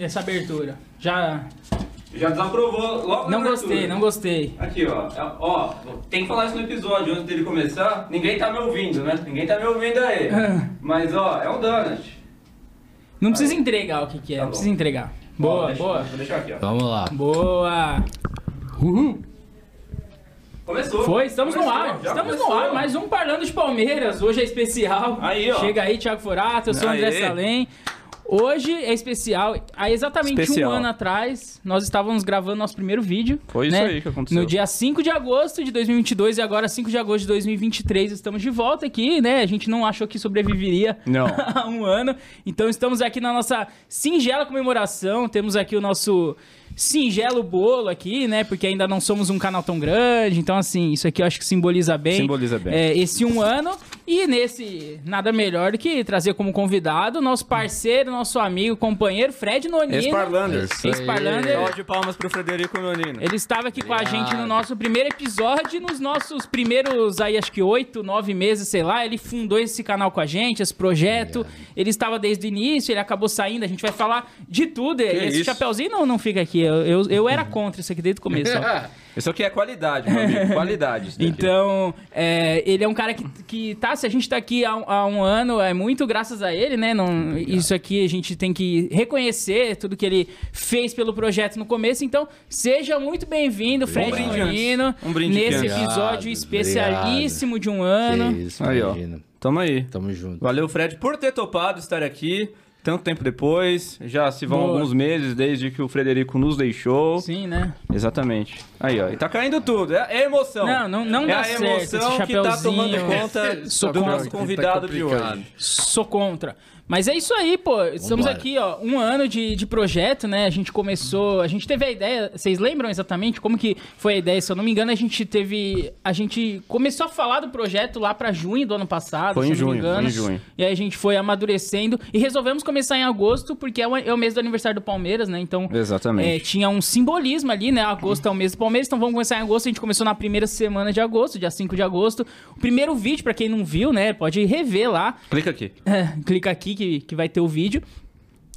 essa, abertura. Já. Já desaprovou logo Não gostei, não gostei. Aqui, ó. É, Ó, tem que falar isso no episódio antes dele começar. Ninguém tá me ouvindo, né? Ninguém tá me ouvindo aí. Mas, ó, é um donut. Não precisa entregar o que, que é, Tá não bom. precisa entregar. Boa, deixa- boa. Vou deixar aqui, ó. Vamos lá. Boa. Começou. Foi, estamos no Começou, ar. já Estamos no começou. ar. Mais um Parlando de Palmeiras. Hoje é especial. Aí, ó. Chega aí, Thiago Forato. Eu sou o André Aê. Salem. Hoje é especial. Há exatamente Especial. um ano atrás, nós estávamos gravando nosso primeiro vídeo. Foi isso né? aí que aconteceu. No dia 5 de agosto de 2022 e agora 5 de agosto de 2023 estamos de volta aqui, né? A gente não achou que sobreviveria Não. há um ano. Então estamos aqui na nossa singela comemoração. Temos aqui o nosso singelo bolo aqui, né? Porque ainda não somos um canal tão grande. Então, assim, isso aqui eu acho que simboliza bem. Simboliza bem. é, esse um ano. E nesse, nada melhor do que trazer como convidado nosso parceiro, nosso amigo, companheiro, Fred Nonino. Ex-Parlanders. Ex-Parlander. Salve de palmas pro Frederico Nonino. Ele estava aqui com a Obrigado. gente no nosso primeiro episódio, nos nossos primeiros, aí acho que oito, nove meses, sei lá. Ele fundou esse canal com a gente, esse projeto. Ele estava desde o início, ele acabou saindo. A gente vai falar de tudo. esse isso? chapeuzinho não, não fica aqui. Eu, eu, eu era contra isso aqui desde o começo. Isso aqui é qualidade, meu amigo. Qualidade. Então, é, ele é um cara que, que tá, se a gente tá aqui há, um- há um ano, é muito graças a ele, né? Não, isso aqui a gente tem que reconhecer tudo que ele fez pelo projeto no começo. Então, seja muito bem-vindo, Fred. Um brinde nesse antes. episódio Obrigado, especialíssimo de um ano. Que isso, Aí, ó. Tamo aí. Tamo junto. Valeu, Fred, por ter topado estar aqui. Tanto tempo depois, já se vão Boa. alguns meses desde que o Frederico nos deixou. Sim, né? Exatamente. Aí, ó. E tá caindo tudo. É, é emoção. Não, não, não é dá a certo emoção esse que tá tomando conta do nosso convidado de complicado. hoje. Sou contra. Mas é isso aí, pô. Estamos Vambora. aqui, ó, um ano de, de projeto, né? A gente começou, a gente teve a ideia, vocês lembram exatamente como que foi a ideia? Se eu não me engano, a gente teve, a gente começou a falar do projeto lá pra junho do ano passado, Foi se em eu não me junho, foi engano. em junho. E aí a gente foi amadurecendo e resolvemos começar em agosto porque é o, é o mês do aniversário do Palmeiras, né? Então, Exatamente. é, tinha um simbolismo ali, né? Agosto é o mês do Palmeiras, então vamos começar em agosto. A gente começou na primeira semana de agosto, dia 5 de agosto. O primeiro vídeo, pra quem não viu, né? Pode rever lá. Clica aqui. É, clica aqui que, que vai ter o vídeo.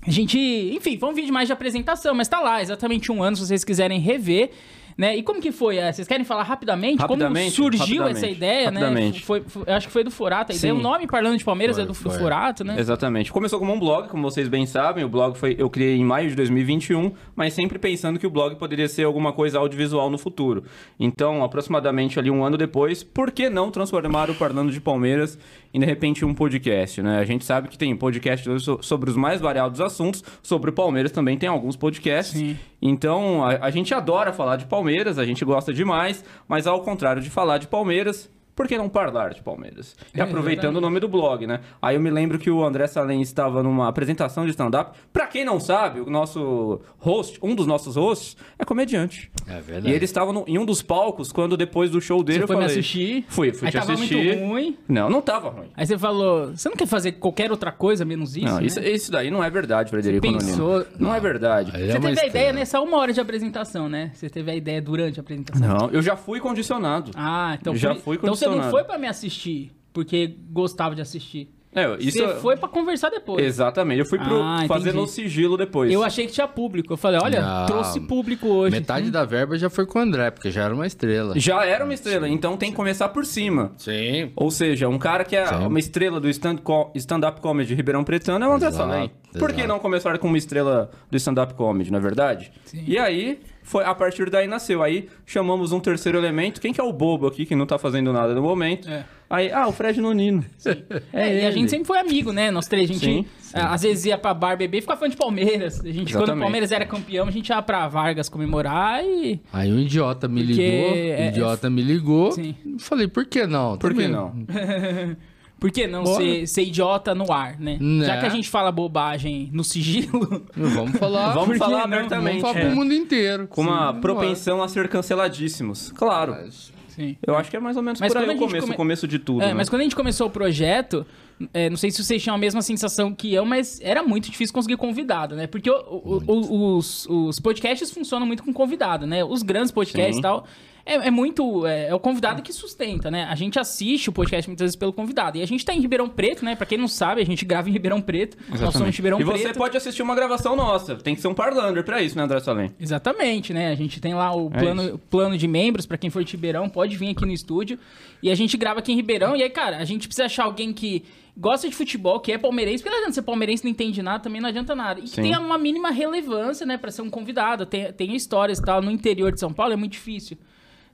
A gente, enfim, foi um vídeo mais de apresentação, mas tá lá, exatamente um ano, se vocês quiserem rever. Né? E como que foi? É, Vocês querem falar rapidamente? Rapidamente, como surgiu rapidamente, essa ideia, rapidamente. né? Foi, foi- eu acho que foi do Forato a ideia. O nome Parlando de Palmeiras Foi, é do, do né? Exatamente. Começou como um blog, como vocês bem sabem. O blog foi eu criei em maio de 2021, mas sempre pensando que o blog poderia ser alguma coisa audiovisual no futuro. Então, aproximadamente ali um ano depois, por que não transformar o Parlando de Palmeiras em de repente um podcast, né? A gente sabe que tem podcast sobre os mais variados assuntos, sobre o Palmeiras também tem alguns podcasts. Sim. Então, a, a gente adora falar de Palmeiras, a gente gosta demais, mas ao contrário de falar de Palmeiras, por que não falar de Palmeiras? E É, aproveitando exatamente. o nome do blog, né? Aí eu me lembro que o André Salem estava numa apresentação de stand-up. Pra quem não sabe, o nosso host, um dos nossos hosts, é comediante. É E verdade. ele estava no- em um dos palcos quando depois do show dele Você eu foi me falei... assistir? Fui, fui Aí te tava assistir. muito ruim. Não, não tava ruim. Aí você falou, você não quer fazer qualquer outra coisa menos isso? não, né? isso, isso daí não é verdade, Frederico Você pensou- Não é verdade. É Você uma teve a ideia nessa uma hora de apresentação, né? Você teve a ideia durante a apresentação. Não, eu já fui condicionado. Ah, então Já fui Então você não foi pra me assistir porque gostava de assistir. É, isso Você foi pra conversar depois. Exatamente. Eu fui pro Ah, fazer entendi. no sigilo depois. Eu achei que tinha público. Eu falei, olha, Não. trouxe público hoje. Metade da verba já foi com o André, porque já era uma estrela. Já era uma estrela, então tem que começar por cima. Sim. Ou seja, um cara que é Sim. uma estrela do stand stand-up comedy Ribeirão Pretano é o André Salem. Por que não começar com uma estrela do stand-up comedy, não é verdade? Sim. E aí, foi a partir daí nasceu. Aí chamamos um terceiro elemento. Quem que é o bobo aqui que não tá fazendo nada no momento? É. Aí, ah, o Fred Nonino. É, e a gente sempre foi amigo, né? Nós três. A gente Sim, ah, às vezes ia pra bar beber e ficava falando de Palmeiras. A gente, quando o. Palmeiras era campeão, a gente ia pra Vargas comemorar e. Aí um idiota me Porque ligou, é- o idiota me ligou. Sim. Falei, por que não? Por que Também. não? Por que não ser, ser idiota no ar, né? Né? Já que a gente fala bobagem no sigilo. Vamos falar. Vamos falar não? abertamente. Vamos falar é. pro mundo inteiro. Com uma Sim, propensão a ser canceladíssimos. Claro. Mas- Sim. Eu acho que é mais ou menos Mas por aí o começo, come- o começo de tudo, É, né? mas quando a gente começou o projeto, é, não sei se vocês tinham a mesma sensação que eu, mas era muito difícil conseguir convidado, né? Porque o- o- o- os, os podcasts funcionam muito com convidado, né? Os grandes podcasts Sim. e tal. É, é muito. É, é o convidado que sustenta, né? A gente assiste o podcast muitas vezes pelo convidado. E a gente tá em Ribeirão Preto, né? Pra quem não sabe, a gente grava em Ribeirão Preto. Nós somos Ribeirão e Preto. você pode assistir uma gravação nossa. Tem que ser um parlander pra isso, né, André Salem? Exatamente, né? A gente tem lá o É plano, plano de membros pra quem for de Ribeirão, pode vir aqui no estúdio. E a gente grava aqui em Ribeirão. E aí, cara, a gente precisa achar alguém que gosta de futebol, que é palmeirense, porque não adianta ser palmeirense não entende nada, também não adianta nada. E que tenha uma mínima relevância, né, pra ser um convidado. Tem, tem histórias e tal. No interior de São Paulo é muito difícil.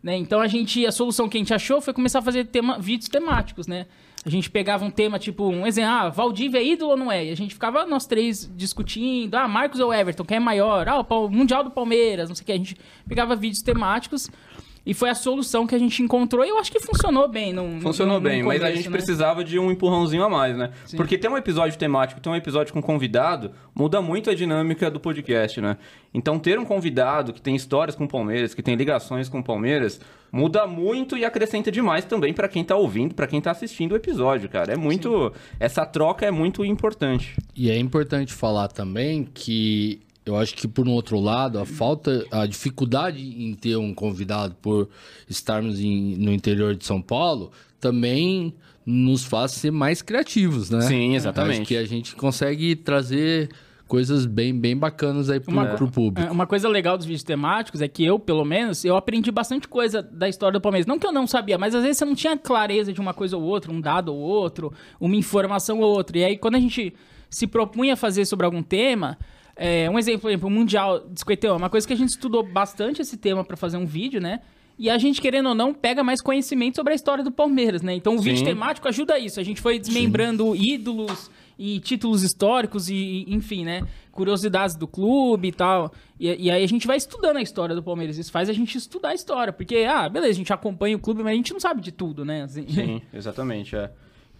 Né? Então a gente, a solução que a gente achou foi começar a fazer tema, vídeos temáticos, né? A gente pegava um tema tipo, um exemplo, ah, Valdívia é ídolo ou não é? E a gente ficava nós três discutindo, ah, Marcos ou Everton, quem é maior? Ah, o Mundial do Palmeiras, não sei o que. A gente pegava vídeos temáticos e foi a solução que a gente encontrou e eu acho que funcionou bem. Num, Funcionou num- num bem, mas a começo, gente né? precisava de um empurrãozinho a mais, né? Sim. Porque ter um episódio temático, ter um episódio com convidado, muda muito a dinâmica do podcast, né? Então, ter um convidado que tem histórias com o Palmeiras, que tem ligações com o Palmeiras, muda muito e acrescenta demais também pra quem tá ouvindo, pra quem tá assistindo o episódio, cara. É muito. Essa troca é muito importante. E é importante falar também que eu acho que, por um outro lado, a falta, a dificuldade em ter um convidado por estarmos em- no interior de São Paulo também nos faz ser mais criativos, né? Sim, exatamente. Acho que a gente consegue trazer coisas bem, bem bacanas aí pro, Uma- pro público. É, Uma coisa legal dos vídeos temáticos é que eu, pelo menos, eu aprendi bastante coisa da história do Palmeiras. Não que eu não sabia, mas às vezes você não tinha clareza de uma coisa ou outra, um dado ou outro, uma informação ou outra. E aí, quando a gente se propunha a fazer sobre algum tema, é, um exemplo, por exemplo, o Mundial de 51, é uma coisa que a gente estudou bastante esse tema para fazer um vídeo, né? E a gente, querendo ou não, pega mais conhecimento sobre a história do Palmeiras, né? Então o vídeo Sim. temático ajuda a isso. A gente foi desmembrando ídolos e títulos históricos e, e, enfim, né? Curiosidades do clube e tal. E, e aí a gente vai estudando a história do Palmeiras. Isso faz a gente estudar a história. Porque, ah, beleza, a gente acompanha o clube, mas a gente não sabe de tudo, né? Assim, Sim, exatamente, é.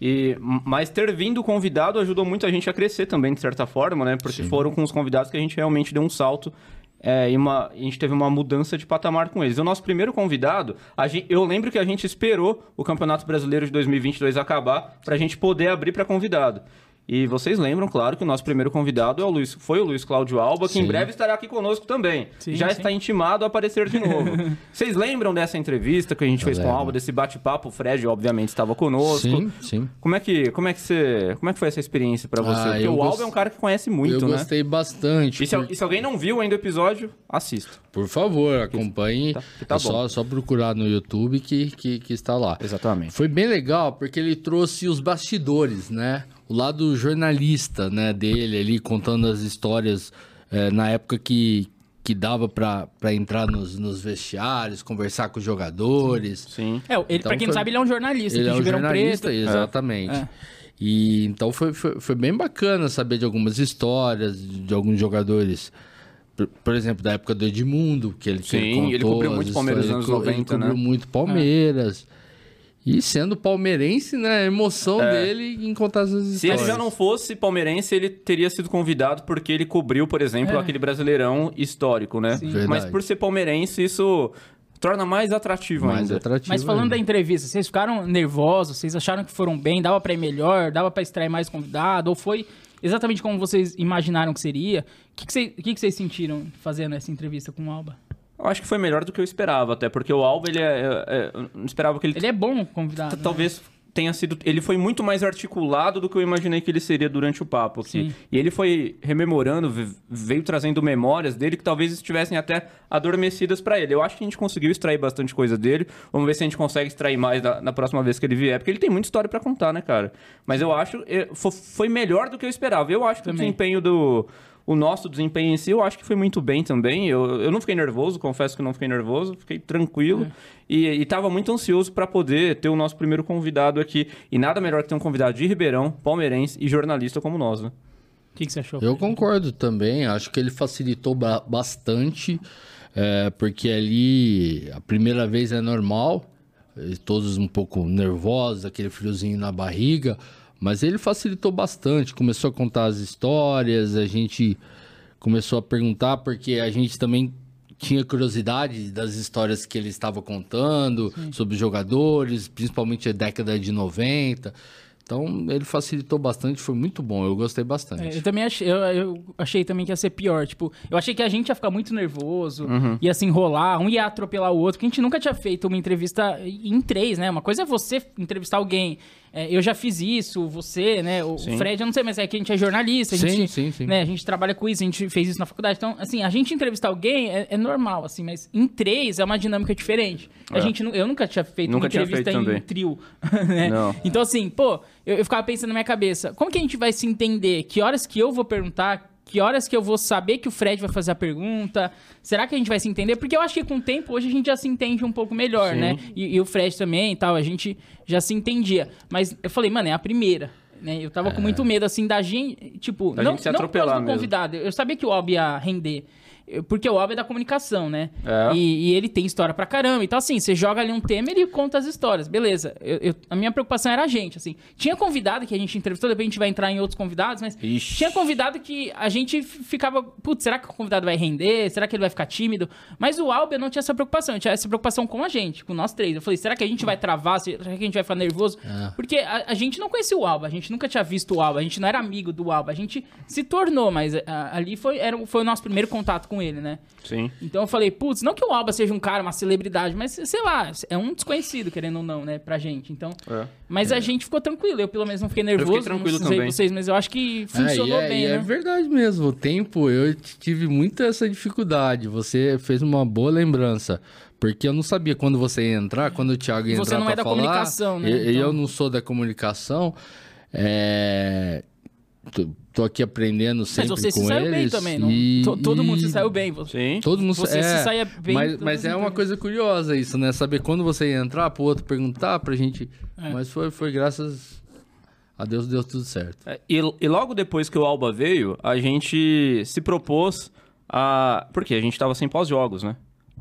E, mas ter vindo convidado ajudou muito a gente a crescer também, de certa forma, né? Porque foram com os convidados que a gente realmente deu um salto é, e uma, a gente teve uma mudança de patamar com eles. O nosso primeiro convidado, a gen- eu lembro que a gente esperou o Campeonato Brasileiro de 2022 acabar pra gente poder abrir pra convidado. E vocês lembram, claro, que o nosso primeiro convidado é o Luiz, foi o Luiz Cláudio Alba, que em Sim. breve estará aqui conosco também. Sim, Já sim. está intimado a aparecer de novo. Vocês lembram dessa entrevista que a gente fez com o lembro. Alba, desse bate-papo? O Fred, obviamente, estava conosco. Sim, sim. Como é que, como é que você, como é que foi essa experiência pra você? Ah, Porque eu o Alba gost- é um cara que conhece muito, eu né? gostei bastante. E se, por- e se alguém não viu ainda o episódio, assista. Por favor, acompanhe. tá- tá é só, só procurar no YouTube que, que, que está lá. Exatamente. Foi bem legal porque ele trouxe os bastidores, né? O lado jornalista, né, dele ali contando as histórias eh, na época que, que dava pra entrar nos, nos vestiários, conversar com os jogadores. Sim. É, ele, Então pra quem não sabe, ele é um jornalista. Ele é de um jornalista, Preto. exatamente. É. E então foi, foi, foi bem bacana saber de algumas histórias, de, alguns jogadores. Por, por exemplo, da época do Edmundo, que ele, Sim, ele ele contou cobriu muito Palmeiras nos anos ele 90, co- Ele cobriu né? muito Palmeiras. E sendo palmeirense, né? A emoção dele em contar essas Se histórias. ele já não fosse palmeirense, ele teria sido convidado porque ele cobriu, por exemplo, É. aquele brasileirão histórico, né? Sim. Verdade. Mas por ser palmeirense, isso torna mais atrativo mais ainda. atrativo. Mas falando da ainda. entrevista, vocês ficaram nervosos? Vocês acharam que foram bem? Dava pra ir melhor? Dava pra extrair mais convidado? Ou foi exatamente como vocês imaginaram que seria? O que, que, vocês, que que vocês sentiram fazendo essa entrevista com o Alba? Eu acho que foi melhor do que eu esperava, até porque o Alba, ele é, é- é- eu não esperava que ele Ele é bom convidado. T- Talvez tenha sido. Ele foi muito mais articulado do que eu imaginei que ele seria durante o papo aqui. Sim. E ele foi rememorando, ve- veio trazendo memórias dele que talvez estivessem até adormecidas pra ele. Eu acho que a gente conseguiu extrair bastante coisa dele. Vamos ver se a gente consegue extrair mais na, na próxima vez que ele vier, porque ele tem muita história pra contar, né, cara? Mas eu acho. eh, fo- Foi melhor do que eu esperava. Eu acho que o Também. desempenho do. O nosso desempenho em si, eu acho que foi muito bem também. Eu, eu não fiquei nervoso, confesso que não fiquei nervoso, fiquei tranquilo. E, e tava muito ansioso para poder ter o nosso primeiro convidado aqui. E nada melhor que ter um convidado de Ribeirão, palmeirense e jornalista como nós, né? O que, que você achou? Eu concordo também, acho que ele facilitou ba- bastante, é, porque ali a primeira vez é normal, todos um pouco nervosos, aquele friozinho na barriga, mas ele facilitou bastante, começou a contar as histórias, a gente começou a perguntar, porque a gente também tinha curiosidade das histórias que ele estava contando sobre os jogadores, principalmente a década de 90. Então ele facilitou bastante, foi muito bom, eu gostei bastante. É, eu também achei, eu, eu achei também que ia ser pior. Tipo, eu achei que a gente ia ficar muito nervoso, ia se enrolar, um ia atropelar o outro, porque a gente nunca tinha feito uma entrevista em três, né? Uma coisa é você entrevistar alguém. É, eu já fiz isso, você, né? O Sim. Fred, eu não sei, mas é que a gente é jornalista, a Sim, gente, sim, sim. Né, a gente trabalha com isso, a gente fez isso na faculdade. Então, assim, a gente entrevistar alguém é, é normal, assim, mas em três é uma dinâmica diferente. A É. gente, eu nunca tinha feito Nunca uma entrevista feito em também. trio, né? Então, assim, pô, eu, eu ficava pensando na minha cabeça, como que a gente vai se entender? Que horas que eu vou perguntar? Que horas que eu vou saber que o Fred vai fazer a pergunta? Será que a gente vai se entender? Porque eu acho que com o tempo, hoje a gente já se entende um pouco melhor, Sim. né? E, e o Fred também e tal, a gente já se entendia. Mas eu falei, mano, é a primeira. Né? Eu tava com muito medo, assim, da gente, tipo, Da não, gente se não atropelar mesmo. convidado. Eu sabia que o Ob ia render. Porque o Ob é da comunicação, né? É. E, e ele tem história pra caramba. Então, assim, você joga ali um tema e ele conta as histórias. Beleza. Eu- eu- a minha preocupação era a gente, assim. Tinha convidado que a gente entrevistou, depois a gente vai entrar em outros convidados, mas Ixi. tinha convidado que a gente ficava, putz, será que o convidado vai render? Será que ele vai ficar tímido? Mas o Alba não tinha essa preocupação, tinha essa preocupação com a gente, com nós três. Eu falei, será que a gente vai travar? Será que a gente vai ficar nervoso? É. Porque a, a gente não conhecia o Alba, a gente nunca tinha visto o Alba, a gente não era amigo do Alba, a gente se tornou, mas a- ali foi, era, foi o nosso primeiro contato com ele, né? Sim. Então eu falei, putz, não que o Alba seja um cara, uma celebridade, mas sei lá, é um desconhecido, querendo ou não, né, pra gente. Então. É. Mas a gente ficou tranquilo, eu pelo menos não fiquei nervoso. fiquei tranquilo não sei também. vocês, mas eu acho que É, funcionou e é, bem, e né? é verdade mesmo. O tempo, eu tive muita essa dificuldade. Você fez uma boa lembrança. Porque eu não sabia quando você ia entrar, quando o Thiago ia Você entrar não pra é da falar, comunicação, né? E, e Então- eu não sou da comunicação. É... Tô, tô aqui aprendendo Mas sempre você com se saiu eles. bem também, não? e- To- Todo mundo se saiu bem. Você. Sim. Todo mundo Você é, se saia bem Mas, mas as é uma coisa curiosa isso, né? Saber quando você ia entrar, pro outro perguntar pra gente. É. Mas foi, foi graças a Deus deu tudo certo. É, E, e logo depois que o Alba veio, a gente se propôs a. Porque a gente tava sem pós-jogos, né?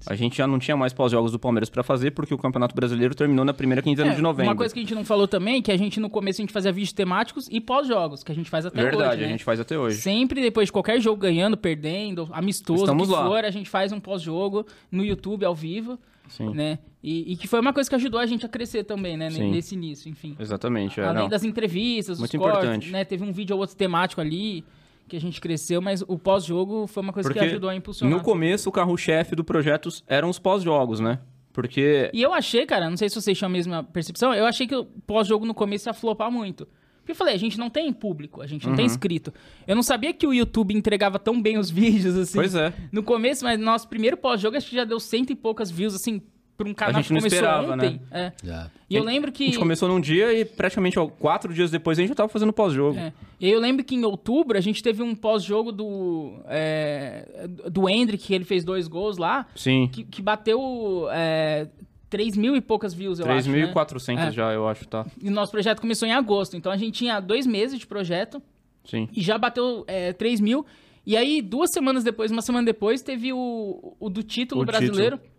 A gente já não tinha mais pós-jogos do Palmeiras pra fazer, porque o Campeonato Brasileiro terminou na primeira quinzena É, de novembro. Uma coisa que a gente não falou também, que a gente no começo a gente fazia vídeos temáticos e pós-jogos, que a gente faz até Verdade, hoje, né? a gente faz até hoje. Sempre depois de qualquer jogo ganhando, perdendo, amistoso, Estamos que lá. for, a gente faz um pós-jogo no YouTube ao vivo, Sim. né? E, e que foi uma coisa que ajudou a gente a crescer também, né? Sim. Nesse início, enfim. Exatamente, é, Além não. das entrevistas, Muito cortes, importante. né? Teve um vídeo ou outro temático ali que a gente cresceu, mas o pós-jogo foi uma coisa Porque que ajudou a impulsionar. no começo o carro-chefe do projeto eram os pós-jogos, né? Porque E eu achei, cara, não sei se vocês tinham a mesma percepção, eu achei que o pós-jogo no começo ia flopar muito. Porque eu falei, a gente não tem público, a gente não Uhum. tem inscrito. Eu não sabia que o YouTube entregava tão bem os vídeos, assim. Pois é. No começo, mas nosso primeiro pós-jogo acho que já deu cento e poucas views, assim, pra um canal gente que não começou esperava, ontem. né? É. Já. E eu lembro que... a gente começou num dia e praticamente ó, quatro dias depois a gente já tava fazendo pós-jogo. É. E eu lembro que em outubro a gente teve um pós-jogo do. É, do Hendrick, que ele fez dois gols lá, Sim. que, que bateu é, 3 mil e poucas views, eu acho. né? 3.400 É. já, eu acho, tá? E o nosso projeto começou em agosto. Então a gente tinha dois meses de projeto Sim. e já bateu é, 3 mil. E aí, duas semanas depois, uma semana depois, teve o, o do título O brasileiro. título.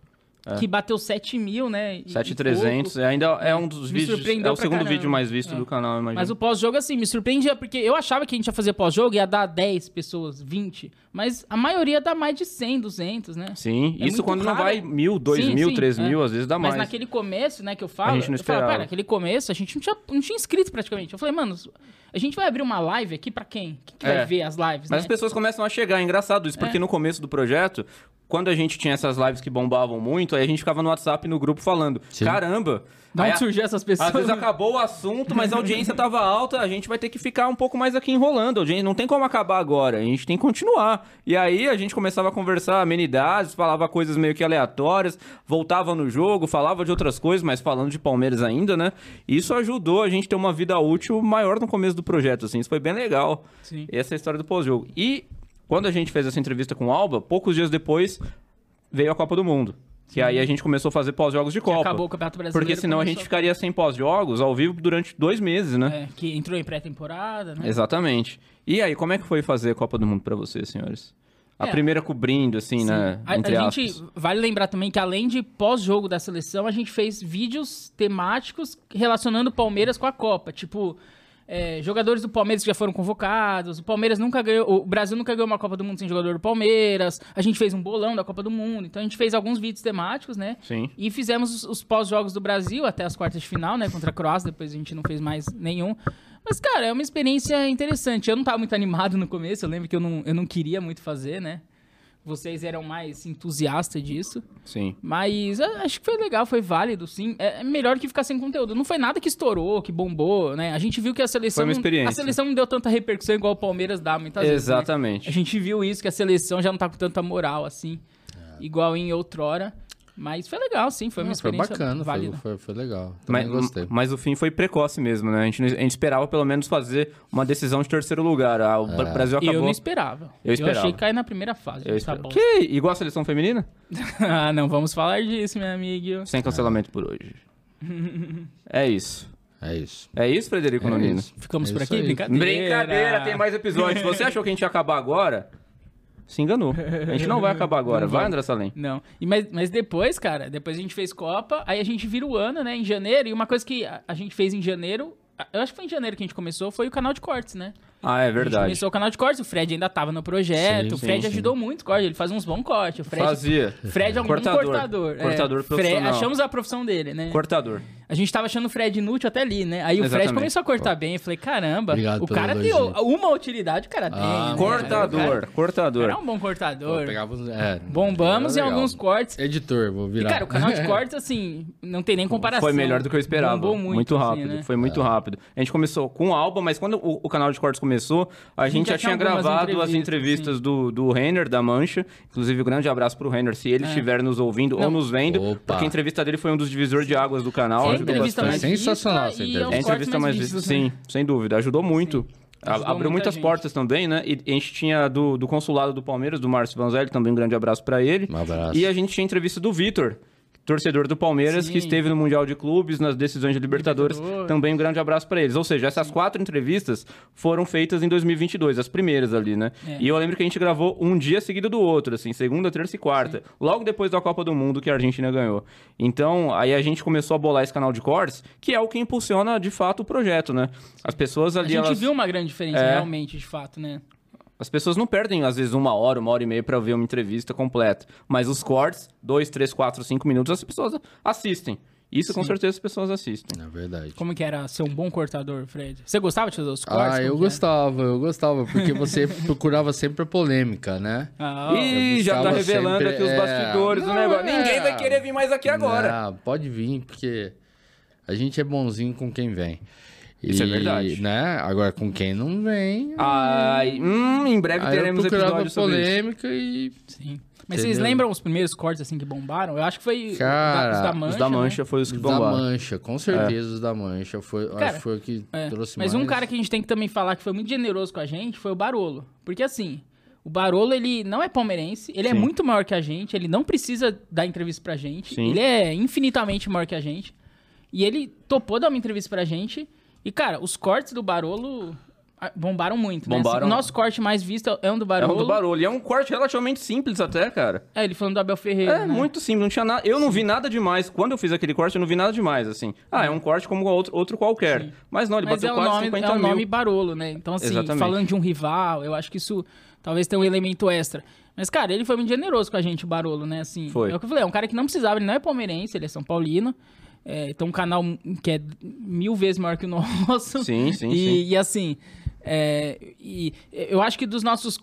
Que bateu 7 mil, né? e- e 7.300. pouco. é, Ainda é um dos Me vídeos. É o segundo caramba. vídeo mais visto É. do canal, imagina. Mas o pós-jogo, assim, me surpreendia, porque eu achava que a gente ia fazer pós-jogo e ia dar 10 pessoas, 20. Mas a maioria dá mais de 100, 200, né? Sim, É isso quando não raro. vai mil, dois Sim, mil, sim, três é. mil, às vezes dá Mas mais. naquele começo, né, que eu falo, A gente não eu falo, esperava. naquele começo a gente não tinha, não tinha inscrito praticamente. Eu falei, mano, a gente vai abrir uma live aqui pra quem? Quem que É. vai ver as lives, Mas né? as pessoas começam a chegar, é engraçado isso, porque no começo do projeto, quando a gente tinha essas lives que bombavam muito, aí a gente ficava no WhatsApp no grupo falando: Sim. caramba! Da aí onde surgiu essas pessoas? Às vezes acabou o assunto, mas a audiência tava alta, a gente vai ter que ficar um pouco mais aqui enrolando. A gente não tem como acabar agora, a gente tem que continuar. E aí a gente começava a conversar amenidades, falava coisas meio que aleatórias, voltava no jogo, falava de outras coisas, mas falando de Palmeiras ainda, né? Isso ajudou a gente ter uma vida útil maior no começo do projeto, assim. Isso foi bem legal. Sim. Essa é a história do pós-jogo. E quando a gente fez essa entrevista com o Alba, poucos dias depois veio a Copa do Mundo. Que aí a gente começou a fazer pós-jogos de Copa. acabou o Campeonato Brasileiro, Porque senão a começou gente a- ficaria sem pós-jogos ao vivo durante dois meses, né? É, que entrou em pré-temporada, né? Exatamente. E aí, como é que foi fazer a Copa do Mundo pra vocês, senhores? A É. primeira cobrindo, assim, né? A, Entre a aspas. gente vale lembrar também que além de pós-jogo da seleção, a gente fez vídeos temáticos relacionando o Palmeiras com a Copa. Tipo, é, jogadores do Palmeiras que já foram convocados. O Palmeiras nunca ganhou. O Brasil nunca ganhou uma Copa do Mundo sem jogador do Palmeiras. A gente fez um bolão da Copa do Mundo. Então a gente fez alguns vídeos temáticos, né? Sim. E fizemos os, os pós-jogos do Brasil até as quartas de final, né? Contra a Croácia. Depois a gente não fez mais nenhum. Mas, cara, é uma experiência interessante. Eu não tava muito animado no começo. Eu lembro que eu não, eu não queria muito fazer, né? Vocês eram mais entusiastas disso. Sim. Mas eu acho que foi legal, foi válido, sim. É é melhor que ficar sem conteúdo. Não foi nada que estourou, que bombou, né? A gente viu que a seleção. Foi uma experiência. A seleção não deu tanta repercussão igual o Palmeiras dá muitas vezes. né? Exatamente. A gente viu isso, que a seleção já não tá com tanta moral, assim. É. Igual em outrora. Mas foi legal, sim. Foi uma Não, foi experiência bacana, foi, válida. foi, foi legal. Também Mas, gostei. mas o fim foi precoce mesmo, né? A gente, a gente esperava pelo menos fazer uma decisão de terceiro lugar. Ah, o Bra- Brasil acabou. Eu não esperava. Eu esperava. achei que cair na primeira fase. Eu tá bom. Que? Igual a seleção feminina? ah, não vamos falar disso, meu amigo. Sem cancelamento por hoje. é isso. É isso. É isso, Frederico É Nonino? isso. Ficamos É por isso aqui? aí. Brincadeira. Brincadeira, tem mais episódios. Você achou que a gente ia acabar agora? Se enganou. A gente não vai acabar agora. Vai. André Salem. Não. E mas, mas depois, cara, depois a gente fez Copa, aí a gente vira o ano, né, em janeiro, e uma coisa que a, a gente fez em janeiro, eu acho que foi em janeiro que a gente começou, foi o canal de cortes, né? Ah, é A gente verdade. começou o canal de cortes, o Fred ainda tava no projeto, Sim, o Fred sim, sim. ajudou muito o corte, ele faz uns bons cortes, o Fred... Fazia. Fred é um Cortador. bom cortador. é. Cortador Fred- profissional. achamos a profissão dele, né? Cortador. A gente tava achando o Fred inútil até ali, né? Aí o Fred Exatamente. começou a cortar bem. Eu falei, caramba, Obrigado o cara tem uma utilidade, o cara tem. Ah, né? Cortador. Cara Cortador. era um bom cortador. Eu pegava é, Bombamos em alguns cortes. Editor, vou E, virar. cara, o canal de cortes, assim, não tem nem comparação. Foi melhor do que eu esperava. Bombou muito muito, assim, rápido. né? Foi muito rápido. A gente começou com o Alba, mas quando o, o canal de cortes começou, a, gente, já já tinha gravado as entrevistas, entrevistas do, do Renner, da Mancha. Inclusive, um grande abraço pro Renner, se ele estiver nos ouvindo ou É. Não. nos vendo. Opa. Porque a entrevista dele foi um dos divisores de águas do canal. É a ajudou entrevista bastante. mais Sensacional vista essa e entrevista. É a entrevista mais vistos, vista, né? sim, sem dúvida. Ajudou muito. A- Ajudou Abriu muita muitas gente. portas também, né? E a gente tinha do, do consulado do Palmeiras, do Márcio Vanzelli, também um grande abraço pra ele. Um abraço. E a gente tinha entrevista do Vitor, torcedor do Palmeiras, Sim. que esteve no Mundial de Clubes, nas decisões de Libertadores. Libertadores. Também um grande abraço pra eles. Ou seja, essas quatro entrevistas foram feitas em 2022, as primeiras ali, né? É. E eu lembro que a gente gravou um dia seguido do outro, assim, segunda, terça e quarta. Logo depois da Copa do Mundo que a Argentina ganhou. Então, aí a gente começou a bolar esse canal de cortes, que é o que impulsiona, de fato, o projeto, né? As pessoas A ali, gente elas... viu uma grande diferença, É. realmente, de fato, né? As pessoas não perdem, às vezes, uma hora, uma hora e meia pra ver uma entrevista completa. Mas os cortes, dois, três, quatro, cinco minutos, as pessoas assistem. Isso, com certeza, as pessoas assistem. É verdade. Como que era ser um bom cortador, Fred? Você gostava de fazer os cortes? Ah, eu gostava, eu gostava, porque você procurava sempre a polêmica, né? Ah, ó. Ih, já tá revelando sempre- aqui os é, bastidores do não, negócio. é. Ninguém vai querer vir mais aqui agora. Ah, pode vir, porque a gente é bonzinho com quem vem. Isso é E, verdade. Né? Agora, com quem não vem. Ai, hum, em breve teremos episódio sobre isso. polêmica e. Sim. Mas vocês Entendeu? lembram os primeiros cortes, assim, que bombaram? Eu acho que foi o Cara, da, os da Mancha, Os da né? Mancha foi os que Os da bombaram. Mancha, com certeza os da Mancha. Foi, Cara, acho que foi o que É, trouxe Mas mais. um cara que a gente tem que também falar que foi muito generoso com a gente foi o Barolo. Porque assim, o Barolo, ele não é palmeirense, ele é Sim. muito maior que a gente, ele não precisa dar entrevista pra gente, Sim. ele é infinitamente maior que a gente. E ele topou dar uma entrevista pra gente. E, cara, os cortes do Barolo ah, bombaram muito, né? Bombaram. O nosso corte mais visto é um do É Barolo. um do Barulho. E é um corte relativamente simples até, cara. É, ele falando do Abel Ferreira, É né? muito simples, não tinha nada. Eu não vi nada demais. Quando eu fiz aquele corte, eu não vi nada demais, assim. Ah, é um corte como outro, outro qualquer. Mas não, ele Mas bateu é o quase nome, 50 é o mil. nome Barolo, né? Então, assim, Exatamente. falando de um rival, eu acho que isso talvez tenha um elemento extra. Mas, cara, ele foi muito generoso com a gente, o Barolo, né? Assim, Foi. É o que eu falei, é um cara que não precisava, ele não é palmeirense, ele é São Paulino. É, tem um canal que é mil vezes maior que o nosso. Sim, sim, e, sim. E assim, é, e eu acho que dos nossos,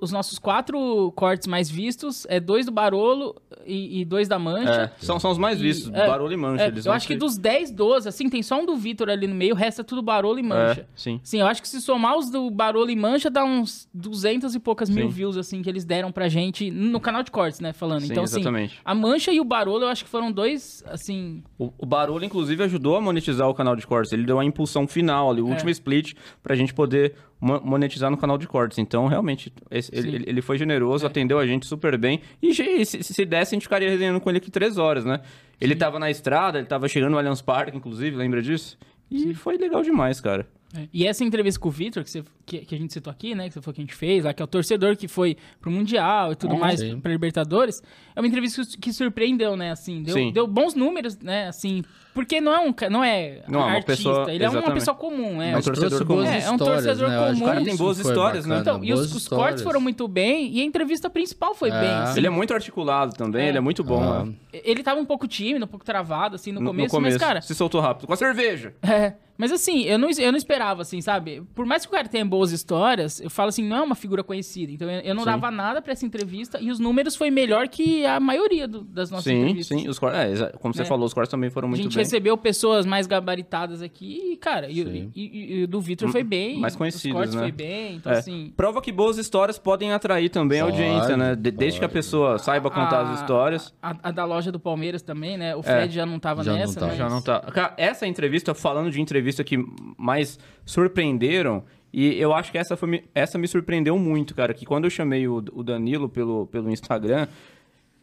os nossos quatro cortes mais vistos, é dois do Barolo e, e dois da Mancha. É, são, são os mais E- vistos, é, Barulho e Mancha. É, eu acho que dos 10, 12, assim, tem só um do Vitor ali no meio, o resto é tudo Barolo e Mancha. É, sim. Sim, eu acho que se somar os do Barolo e Mancha, dá uns 200 e poucas mil Sim. views, assim, que eles deram pra gente no canal de cortes, né, falando. Sim, então, assim, exatamente. a Mancha e o Barolo, eu acho que foram dois, assim... O, o Barulho, inclusive, ajudou a monetizar o canal de cortes. Ele deu a impulsão final ali, o É. último split, pra gente poder mo- monetizar no canal de cortes. Então, realmente, esse- ele, Sim. ele- foi generoso, atendeu a gente super bem. E se, se desse, a gente ficaria resenhando com ele aqui três horas, né? Ele tava na estrada, ele tava chegando no Allianz Parque, inclusive, lembra disso? E foi legal demais, cara. E essa entrevista com o Vitor, que, você- que, que a gente citou aqui, né, que você falou que a gente fez, lá, que é o torcedor que foi pro Mundial e tudo Ah, mais, sim. pra Libertadores, é uma entrevista que, surpreendeu, né, assim, deu, Sim. deu bons números, né, assim, Porque não é um não é Não, é uma artista, pessoa- ele é uma pessoa comum, né? É um torcedor comum. boas É, é um torcedor né? Comum. O cara tem boas histórias, né? bacana, Então, e os, boas os cortes foram muito bem e a entrevista principal foi É. bem. assim. Ele é muito articulado também, É. ele é muito bom. Ah. né? Ele tava um pouco tímido, um pouco travado, assim, no, No- começo, no começo, mas, cara, se soltou rápido. Com a cerveja. É, mas assim, eu não, eu não esperava, assim, sabe? Por mais que o cara tenha boas histórias, eu falo assim, não é uma figura conhecida. Então eu, eu não Sim. dava nada pra essa entrevista e os números foi melhor que a maioria do- das nossas Sim, entrevistas. sim. Os cortes, é, como você É. falou, os cortes também foram A muito gente bem. Recebeu pessoas mais gabaritadas aqui e, cara, e, e- e- e o do Vitor foi bem. mais Os conhecidos, cortes né? foi bem, então É. assim... Prova que boas histórias podem atrair também a Pode, audiência, né? De- desde que a pessoa saiba contar a- as histórias. A, a da loja do Palmeiras também, né? O Fred já não tava Já não nessa, tá. mas... Já não tá. Cara, essa entrevista, falando de entrevista que mais surpreenderam, e eu acho que essa, foi, me- essa me surpreendeu muito, cara. Que quando eu chamei o, o Danilo pelo, pelo Instagram,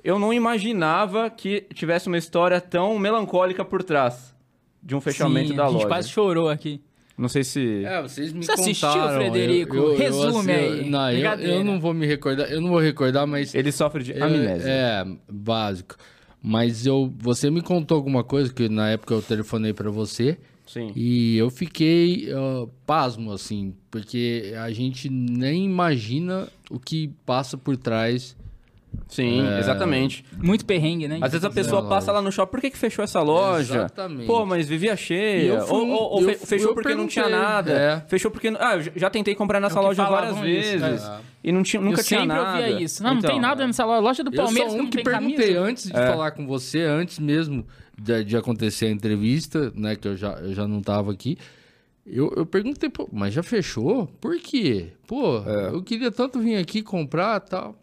eu não imaginava que tivesse uma história tão melancólica por trás de um fechamento Sim, da a gente loja. quase chorou aqui. Não sei se. É, vocês me Você assistiu, contaram. Frederico? Eu- eu- eu Resume assi- aí. Não, eu, eu não vou me recordar, eu não vou recordar, mas Ele sofre de Eu- amnésia. É, básico. Mas eu, você me contou alguma coisa que na época eu telefonei pra você Sim. e eu fiquei ah, pasmo assim, porque a gente nem imagina o que passa por trás. Sim, É. exatamente. Muito perrengue, né? Às vezes a pessoa passa lá no shopping, por que, que fechou essa loja? Exatamente. Pô, mas vivia cheia. eu fui Ou, ou- ou eu fe- fui- fechou eu porque não tinha perguntei, nada. é. Fechou porque. Ah, eu já tentei comprar nessa É que loja várias falavam isso, vezes. é. E não tinha, nunca eu tinha sempre nada. ouvia isso. Não, não Então, tem nada nessa loja. Loja do Eu Palmeiras sou que um não que tem perguntei camisa. antes de É. falar com você, antes mesmo de, de acontecer a entrevista, né, que eu já, eu já não tava aqui. Eu, eu perguntei, pô, mas já fechou? Por quê? Pô, É. eu queria tanto vir aqui comprar tal.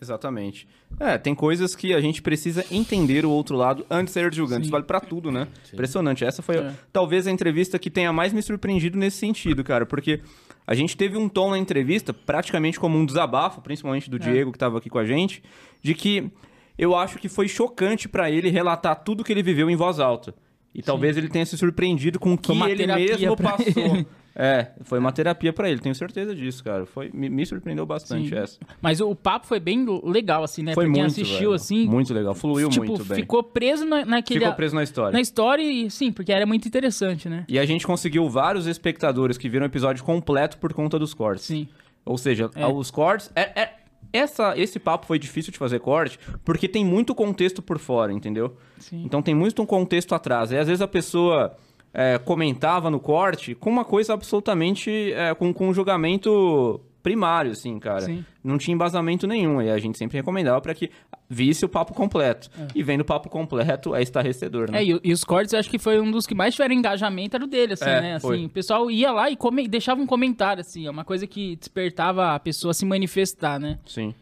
Exatamente. É, tem coisas que a gente precisa entender o outro lado antes de sair julgando. Isso vale pra tudo, né? Impressionante. Essa foi É. talvez a entrevista que tenha mais me surpreendido nesse sentido, cara, porque a gente teve um tom na entrevista, praticamente como um desabafo, principalmente do Diego que tava aqui com a gente, de que eu acho que foi chocante pra ele relatar tudo que ele viveu em voz alta. E talvez ele tenha se surpreendido com o que ele mesmo passou. ele. É, foi uma terapia pra ele, tenho certeza disso, cara. Foi, me, me surpreendeu bastante Sim. essa. Mas o, o papo foi bem legal, assim, né? Foi pra quem muito, assistiu, velho. assim. Muito legal, fluiu tipo, muito bem. ficou preso na, naquele... Ficou preso na história. Na história e, sim, porque era muito interessante, né? E a gente conseguiu vários espectadores que viram o episódio completo por conta dos cortes. Sim. Ou seja, É. os cortes. É, é- essa, esse papo foi difícil de fazer corte porque tem muito contexto por fora, entendeu? Sim. Então tem muito um contexto atrás. E às vezes a pessoa é, comentava no corte com uma coisa absolutamente. é, com, com um julgamento primário, assim, cara. Sim. Não tinha embasamento nenhum. E a gente sempre recomendava para que visse o papo completo. E vendo o papo completo é estarrecedor, né? É, e, e os cortes eu acho que foi um dos que mais tiveram engajamento, era o dele, assim, É, né? foi. Assim, o pessoal ia lá e come- deixava um comentário, assim, é uma coisa que despertava a pessoa a se manifestar, né? Sim.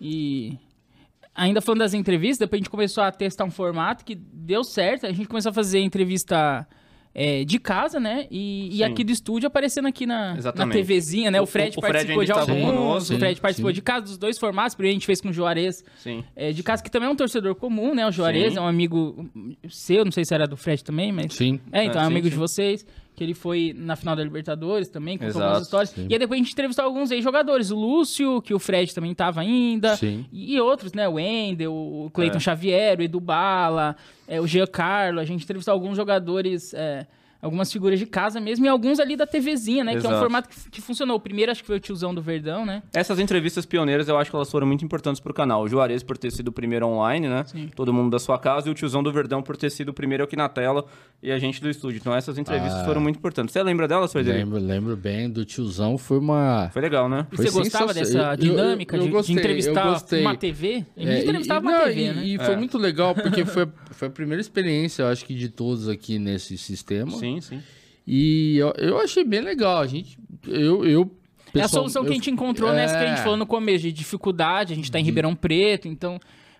E ainda falando das entrevistas, depois a gente começou a testar um formato que deu certo. A gente começou a fazer entrevista é, de casa, né? E, e aqui do estúdio aparecendo aqui na, na. TVzinha, né? O O- Fred o Fred participou de ainda estava alguns, o Fred participou sim. de casa dos dois formatos. Primeiro a gente fez com o Juarez. Sim. é, de casa, que também é um torcedor comum, né? O Juarez Sim. é um amigo seu, não sei se era do Fred também, mas. Sim. É, então É, é, um amigo sim. de vocês, que ele foi na final da Libertadores também, contou Exato, algumas histórias. sim. E aí depois a gente entrevistou alguns ex-jogadores, o Lúcio, que o Fred também tava ainda, Sim. e outros, né, o Wendel, o Cleiton É. Xavier, o Edu Bala, é, o Giancarlo, a gente entrevistou alguns jogadores... é, Algumas figuras de casa mesmo, e alguns ali da TVzinha, né? Que é um Exato. formato que, que funcionou. O primeiro acho que foi o tiozão do Verdão, né? Essas entrevistas pioneiras eu acho que elas foram muito importantes pro canal. O Juarez por ter sido o primeiro online, né? Sim. Todo mundo da sua casa. E o tiozão do Verdão por ter sido o primeiro aqui na tela e a gente do estúdio. Então essas entrevistas Ah. foram muito importantes. Você lembra delas, Frederico? Lembro, lembro bem do tiozão, foi uma. Foi legal, né? E Foi você gostava dessa Eu- eu- dinâmica eu de- de, gostei, eu entrevistar gostei. uma TV? A gente É, entrevistava e, uma não, TV, e, né? E É. foi muito legal, porque foi, foi a primeira experiência, eu acho que de todos aqui nesse sistema. Sim, sim. E eu, eu achei bem legal. A gente. Eu. eu É a pessoal- solução que eu- a gente encontrou nessa que a gente É. falou no começo, de dificuldade, a gente tá em Ribeirão Preto, então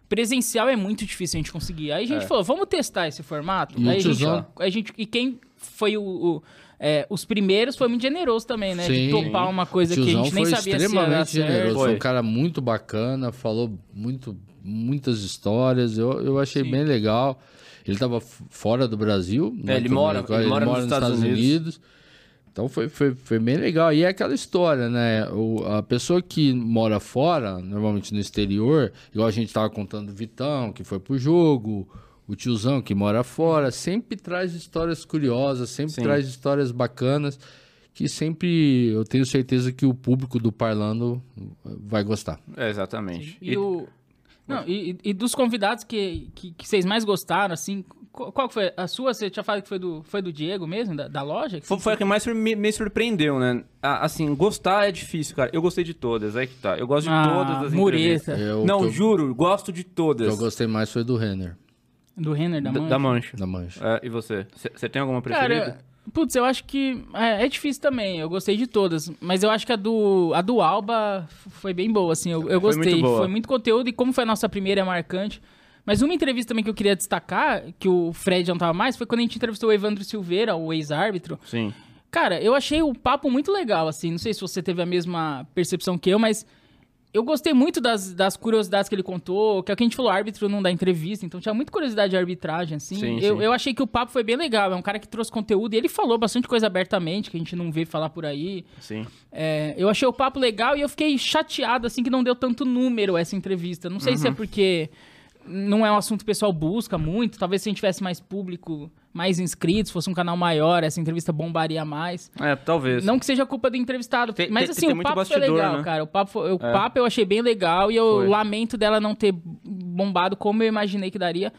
presencial é muito difícil a gente conseguir. Aí a gente É. falou, vamos testar esse formato? E Aí a gente, a gente- e quem foi o, o- é, os primeiros foi muito generoso também, né? de Sim. topar uma coisa que a gente nem sabia se extremamente generoso. Foi Foi. um cara muito bacana, falou muito, muitas histórias. Eu, eu achei Sim. bem legal. Ele estava fora do Brasil. né, ele mora- ele mora nos Estados Unidos. Então foi, foi, foi bem legal. E é aquela história, né? O, a pessoa que mora fora, normalmente no exterior, igual a gente tava contando o Vitão, que foi pro jogo, o tiozão que mora fora, sempre traz histórias curiosas, sempre Sim. traz histórias bacanas, que sempre eu tenho certeza que o público do Parlando vai gostar. É, exatamente. E, o... Não, e, e dos convidados que, que, que vocês mais gostaram, assim, qual, foi? A sua, você tinha falado que foi do, foi do Diego mesmo, da, da loja? Que Foi, foi a que mais me, me surpreendeu, né? Ah, Assim, gostar é difícil, cara. Eu gostei de todas, aí que tá. Eu gosto de Ah, todas as mureta. entrevistas. Eu- Não, juro, gosto de O que todas. eu gostei mais foi do Renner, Do Renner, da Da, Mancha. da mancha. da Mancha. É, e você? Você tem alguma preferida? Cara, putz, eu acho que é, é difícil também. Eu gostei de todas, mas eu acho que a do a do Alba foi bem boa, assim. Eu, eu Foi gostei. muito. Foi muito conteúdo e como foi a nossa primeira é marcante. Mas uma entrevista também que eu queria destacar, que o Fred não tava mais, foi quando a gente entrevistou o Evandro Silveira, o ex-árbitro. Sim. Cara, eu achei o papo muito legal, assim. Não sei se você teve a mesma percepção que eu, mas eu gostei muito das, das curiosidades que ele contou, que é o que a gente falou, árbitro não dá entrevista, então tinha muita curiosidade de arbitragem, assim. Sim, eu, sim. eu achei que o papo foi bem legal, é um cara que trouxe conteúdo e ele falou bastante coisa abertamente, que a gente não vê falar por aí. Sim. É, eu achei o papo legal e eu fiquei chateado, assim, que não deu tanto número essa entrevista. Não sei se é Uhum. porque não é um assunto que o pessoal busca muito, talvez se a gente tivesse mais público, mais inscritos, fosse um canal maior, essa entrevista bombaria mais. É, talvez. Não que seja culpa do entrevistado, Tem- mas tem- assim, tem o papo foi bastidor, legal, né? cara. O papo, foi- o É. papo eu achei bem legal e eu Foi. lamento dela não ter bombado como eu imaginei que daria.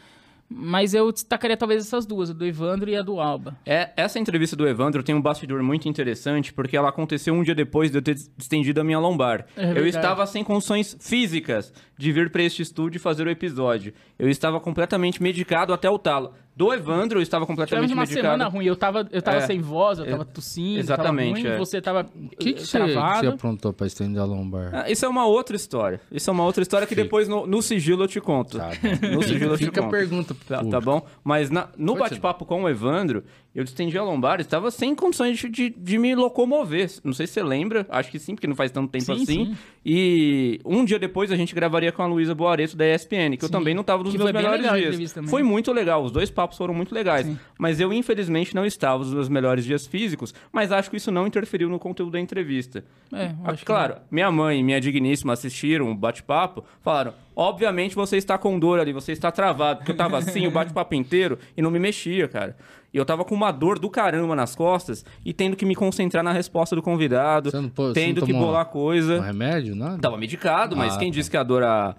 Mas eu destacaria talvez essas duas, a do Evandro e a do Alba. É, essa entrevista do Evandro tem um bastidor muito interessante, porque ela aconteceu um dia depois de eu ter estendido a minha lombar. É eu estava sem condições físicas de vir para este estúdio e fazer o episódio. Eu estava completamente medicado até o talo. Do Evandro, eu estava Tivemos completamente uma medicado. semana ruim, eu tava, eu tava É. sem voz, eu tava tossindo, exatamente, tava ruim, é. você tava O que, que, você, que travado. você aprontou pra estender a lombar? Ah, Isso é uma outra história. Isso é uma outra história que Fica. depois no, no sigilo eu te conto. Tá. No sigilo eu te Fica a conto. pergunta pro Tá, público. tá bom? Mas na- no bate-papo com o Evandro, eu estendi a lombar, estava sem condições de, de, de me locomover. Não sei se você lembra, acho que sim, porque não faz tanto tempo Sim, assim. sim. E um dia depois a gente gravaria com a Luísa Boareto da ESPN, que eu Sim. também não estava nos Que meus melhores dias. Foi muito legal, os dois papos foram muito legais. Sim. Mas eu, infelizmente, não estava nos meus melhores dias físicos, mas acho que isso não interferiu no conteúdo da entrevista. É, eu Ah, que claro, minha mãe e minha digníssima assistiram o bate-papo, falaram: obviamente você está com dor ali, você está travado, porque eu tava assim o bate-papo inteiro e não me mexia, cara. E eu tava com uma dor do caramba nas costas e tendo que me concentrar na resposta do convidado, Você não pô- você tendo não que bolar coisa. Um remédio, nada? Tava medicado, mas Ah, quem tá. disse que a dor a...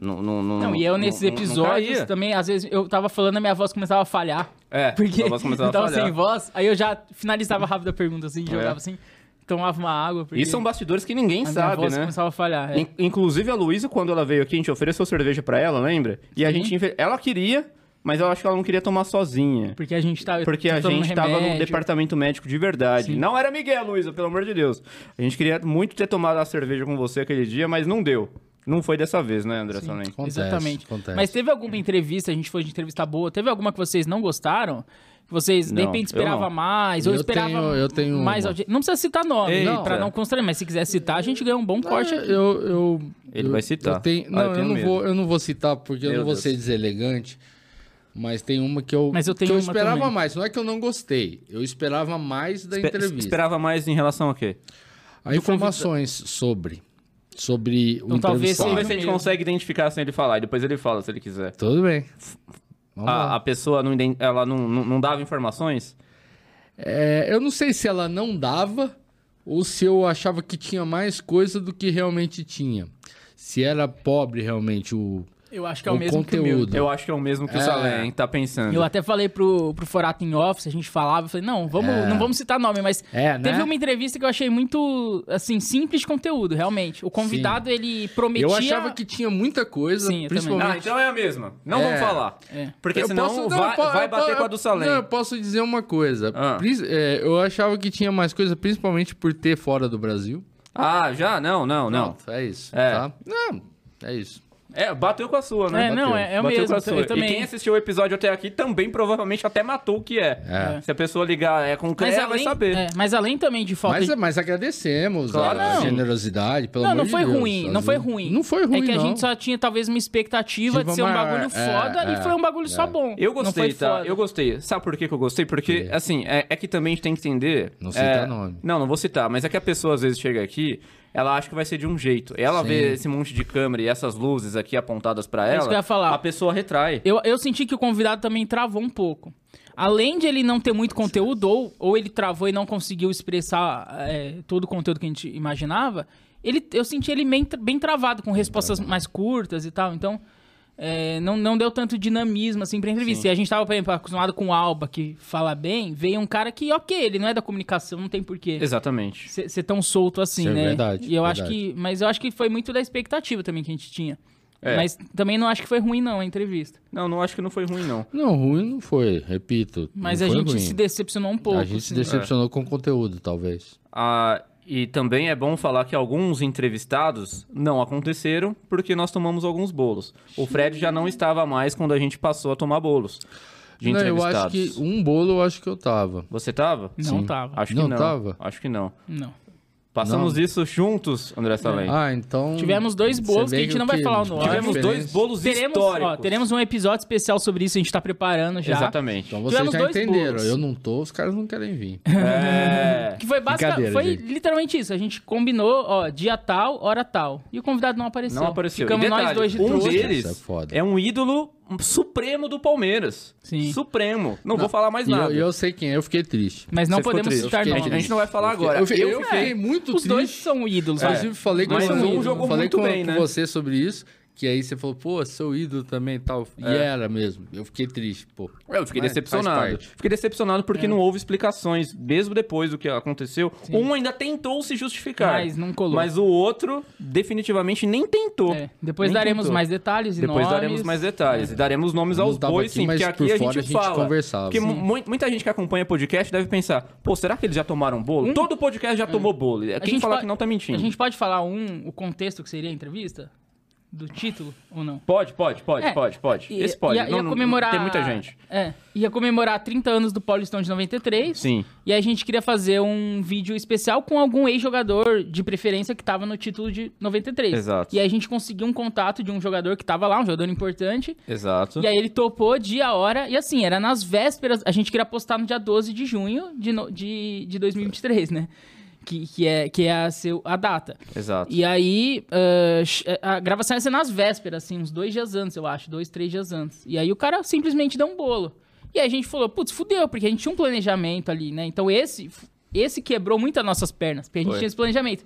não, não, não, Não, e eu nesses não- não episódios também, às vezes eu tava falando, a minha voz começava a falhar. É, Porque a voz começava eu a tava falhar. sem voz, aí eu já finalizava rápido a pergunta, assim, É. jogava assim, tomava uma água. Porque Isso são bastidores que ninguém a minha sabe, voz né? começava a falhar. é. In- Inclusive a Luísa, quando ela veio aqui, a gente ofereceu cerveja pra ela, lembra? E a Sim. gente. infe- Ela queria, mas eu acho que ela não queria tomar sozinha. Porque a gente tava. Porque a tomando gente tava no remédio. departamento médico de verdade. Sim. Não era Miguel, Luísa, pelo amor de Deus. A gente queria muito ter tomado a cerveja com você aquele dia, mas não deu. Não foi dessa vez, né, André também? Acontece, Exatamente. acontece. Mas teve alguma entrevista, a gente foi de entrevista boa, teve alguma que vocês não gostaram? Que vocês, de Não, repente, eu esperavam não. mais, ou Eu esperavam tenho- eu tenho mais audi- Não precisa citar nome, Eita. pra não constranger, mas se quiser citar, a gente ganha um bom corte É, aqui. eu, eu, Ele eu- vai citar. Eu tenho, Ah, não, eu eu, tenho não medo. vou, eu não vou citar porque eu Meu não vou Deus. ser deselegante. Mas tem uma que eu, Mas eu tenho que eu esperava também. mais. Não é que eu não gostei. Eu esperava mais da Espe- entrevista. Esperava mais em relação a quê? Há informações sobre. Sobre o Então, talvez. Vamos ver Sim. se a gente consegue identificar sem ele falar. E depois ele fala, se ele quiser. Tudo bem. A, a pessoa não, ela não, não, não dava informações? É, eu não sei se ela não dava ou se eu achava que tinha mais coisa do que realmente tinha. Se era pobre realmente o, Eu acho que é o, o mesmo que o meu. conteúdo. Eu acho que é o mesmo que o É. Salem tá pensando. Eu até falei pro, pro Forato em Office, a gente falava, eu falei, não, vamos, É. não vamos citar nome, mas É, né? teve uma entrevista que eu achei muito, assim, simples de conteúdo, realmente. O convidado, ele prometia... Eu achava que tinha muita coisa, Sim, eu principalmente. Ah, então é a mesma. Não É. vamos falar. É. Porque Eu senão posso- não, vai, eu po- vai eu bater po- com a do Salem. Não, eu posso dizer uma coisa. Ah. É, eu achava que tinha mais coisa, principalmente por ter fora do Brasil. Ah, já? Não, não, não. Pronto, é isso. É. Tá? Não, é isso. É, bateu com a sua, né? É, não, Bateu. é- é o Bateu mesmo, com a eu sua. também. E quem assistiu o episódio até aqui também provavelmente até matou o que é. É. Se a pessoa ligar é com Mas CREA, vai saber. é, mas além também de falta Mas, de... mas agradecemos Claro, a não. generosidade, pelo Não, amor não de foi Deus. ruim, não foi ruim. Não foi ruim, É que a não. gente só tinha talvez uma expectativa Tipo, de ser um bagulho é, foda e é, foi um bagulho só é. bom. Eu Não gostei, tá? foda. Eu gostei. Sabe por que, que eu gostei? Porque, assim, é, é que também a gente tem que entender. Não cita é, nome. Não, não vou citar, mas é que a pessoa às vezes chega aqui ela acha que vai ser de um jeito. Ela Sim. vê esse monte de câmera e essas luzes aqui apontadas pra É ela, isso que eu ia falar. a pessoa retrai. Eu, eu senti que o convidado também travou um pouco. Além de ele não ter muito conteúdo, ou, ou ele travou e não conseguiu expressar é, todo o conteúdo que a gente imaginava, ele, eu senti ele bem, bem travado, com respostas mais curtas e tal. Então, é, não, não deu tanto dinamismo assim pra entrevista. E a gente tava, por exemplo, acostumado com o Alba, que fala bem, veio um cara que, ok, ele não é da comunicação, não tem porquê Exatamente. ser, tão solto assim, Isso é né? verdade, E eu acho verdade. que. Mas eu acho que foi muito da expectativa também que a gente tinha. É. Mas também não acho que foi ruim, não, a entrevista. Não, não acho que não foi ruim, não. Não, ruim não foi, repito. Mas não a foi gente ruim. se decepcionou um pouco. A gente se assim. decepcionou com o conteúdo, talvez. Ah, e também é bom falar que alguns entrevistados não aconteceram porque nós tomamos alguns bolos. O Fred já não estava mais quando a gente passou a tomar bolos de Não, eu entrevistados. acho que um bolo eu acho que eu tava. Você tava? Não Sim. tava. Acho que Não não. tava? Acho que não. Não. Passamos isso juntos, André Salem. Ah, então. Tivemos dois bolos que a gente não vai que falar o nome. Tivemos dois bolos Teremos, históricos. ó, teremos um episódio especial sobre isso, a gente tá preparando já. Exatamente. Então vocês Tivemos já entenderam. bolos. Eu não tô, os caras não querem vir. É. Que foi basicamente. Foi gente. literalmente isso. A gente combinou, ó, dia tal, hora tal. E o convidado não apareceu. Não apareceu. Ficamos detalhe, nós dois de um deles é foda. é um ídolo supremo do Palmeiras. Sim. Supremo. Não, vou falar mais nada. eu, eu sei quem é, eu fiquei triste. Mas não Você podemos citar A gente- nomes. A gente não vai falar agora. Eu, fiquei- Eu eu fiquei muito Os triste. dois são ídolos. É. Inclusive, falei com, um jogou falei muito com, bem, com né? você sobre isso. Que aí você falou, pô, seu ídolo também e tal. E É. era mesmo. Eu fiquei triste, pô. Eu fiquei Mas decepcionado. Fiquei decepcionado É. porque não houve explicações, mesmo depois do que aconteceu. Um ainda tentou se justificar. Mas não colou. Mas o outro, definitivamente, nem tentou. É, Depois Nem daremos tentou. mais detalhes e Depois nomes. daremos mais detalhes. E daremos nomes aos bois, aqui, sim. Porque por aqui a gente, a gente fala. conversava. Porque Sim. mu- muita gente que acompanha podcast deve pensar, pô, será que eles já tomaram bolo? Todo podcast já tomou bolo. Quem Hum. falar que não tá mentindo. A gente pode falar um, o contexto que seria a entrevista? Do título ou não? Pode, pode, pode, É, pode, pode. I- Esse pode. Ia, Não, ia não- comemorar. Tem muita gente. É. Ia comemorar 30 anos do Paulistão de 93. Sim. E a gente queria fazer um vídeo especial com algum ex-jogador de preferência que tava no título de 93. Exato. E aí a gente conseguiu um contato de um jogador que tava lá, um jogador importante. Exato. E aí ele topou dia, hora, e assim, era nas vésperas, a gente queria postar no dia 12 de junho de, no- de, de 2023, né? Que, que é, que é a, seu, a data. Exato. E aí, ch- a gravação ia ser nas vésperas, assim, uns dois dias antes, eu acho, dois, três dias antes. E aí o cara simplesmente deu um bolo. E aí a gente falou, putz, fudeu, porque a gente tinha um planejamento ali, né? Então esse, esse quebrou muito as nossas pernas, porque a gente Foi. tinha esse planejamento.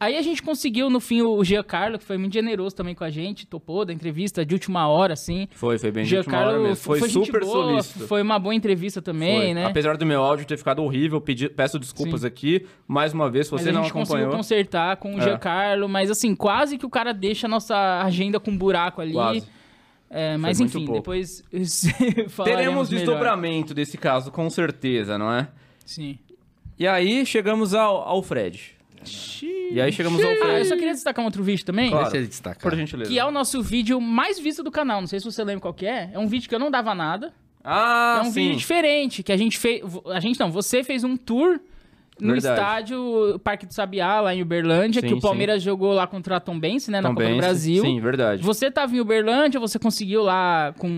Aí a gente conseguiu, no fim, o Giancarlo, que foi muito generoso também com a gente, topou da entrevista de última hora, assim. Foi, foi bem Giancarlo. Foi, gente super boa, solícito. Foi uma boa entrevista também, Foi. né? Apesar do meu áudio ter ficado horrível, pedi- peço desculpas aqui. Mais uma vez, se você a não gente conseguiu acompanhou. consertar com o É. Giancarlo, mas assim, quase que o cara deixa a nossa agenda com um buraco ali. Quase. É, mas enfim, pouco. depois Teremos melhor. desdobramento desse caso, com certeza, não é? Sim. E aí chegamos ao, ao Fred. E aí chegamos ao Ah, eu só queria destacar um outro vídeo também. Claro. Deixa ele destacar. Por gentileza. Que é o nosso vídeo mais visto do canal. Não sei se você lembra qual que é. É um vídeo que eu não dava nada. Ah, é um sim. vídeo diferente. Que a gente fez. A gente não, você fez um tour no Verdade. estádio Parque do Sabiá, lá em Uberlândia, Sim, que o Palmeiras jogou lá contra a Tombense, né? Na Copa do Brasil. Sim, verdade. Você tava em Uberlândia, você conseguiu lá com